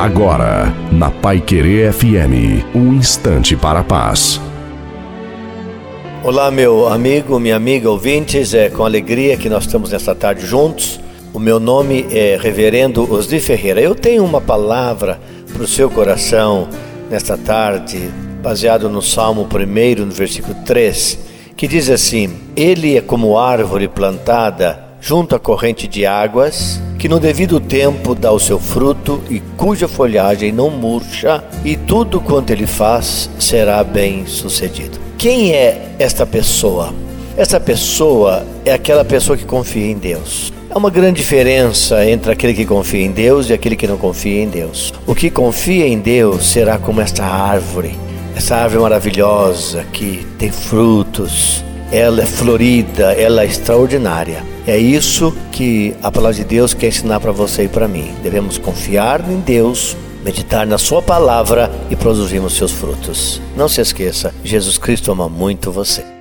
Agora, na Pai Querer FM, um instante para a paz. Olá, meu amigo, minha amiga ouvintes, é com alegria que nós estamos nesta tarde juntos. O meu nome é Reverendo Osni Ferreira. Eu tenho uma palavra para o seu coração nesta tarde, baseado no Salmo 1, no versículo 3, que diz assim: Ele é como árvore plantada junto à corrente de águas que no devido tempo dá o seu fruto e cuja folhagem não murcha, e tudo quanto ele faz será bem sucedido. Quem é esta pessoa? Esta pessoa é aquela pessoa que confia em Deus. Há uma grande diferença entre aquele que confia em Deus e aquele que não confia em Deus. O que confia em Deus será como esta árvore, essa árvore maravilhosa que tem frutos, ela é florida, ela é extraordinária. É isso que a palavra de Deus quer ensinar para você e para mim. Devemos confiar em Deus, meditar na Sua palavra e produzirmos seus frutos. Não se esqueça, Jesus Cristo ama muito você.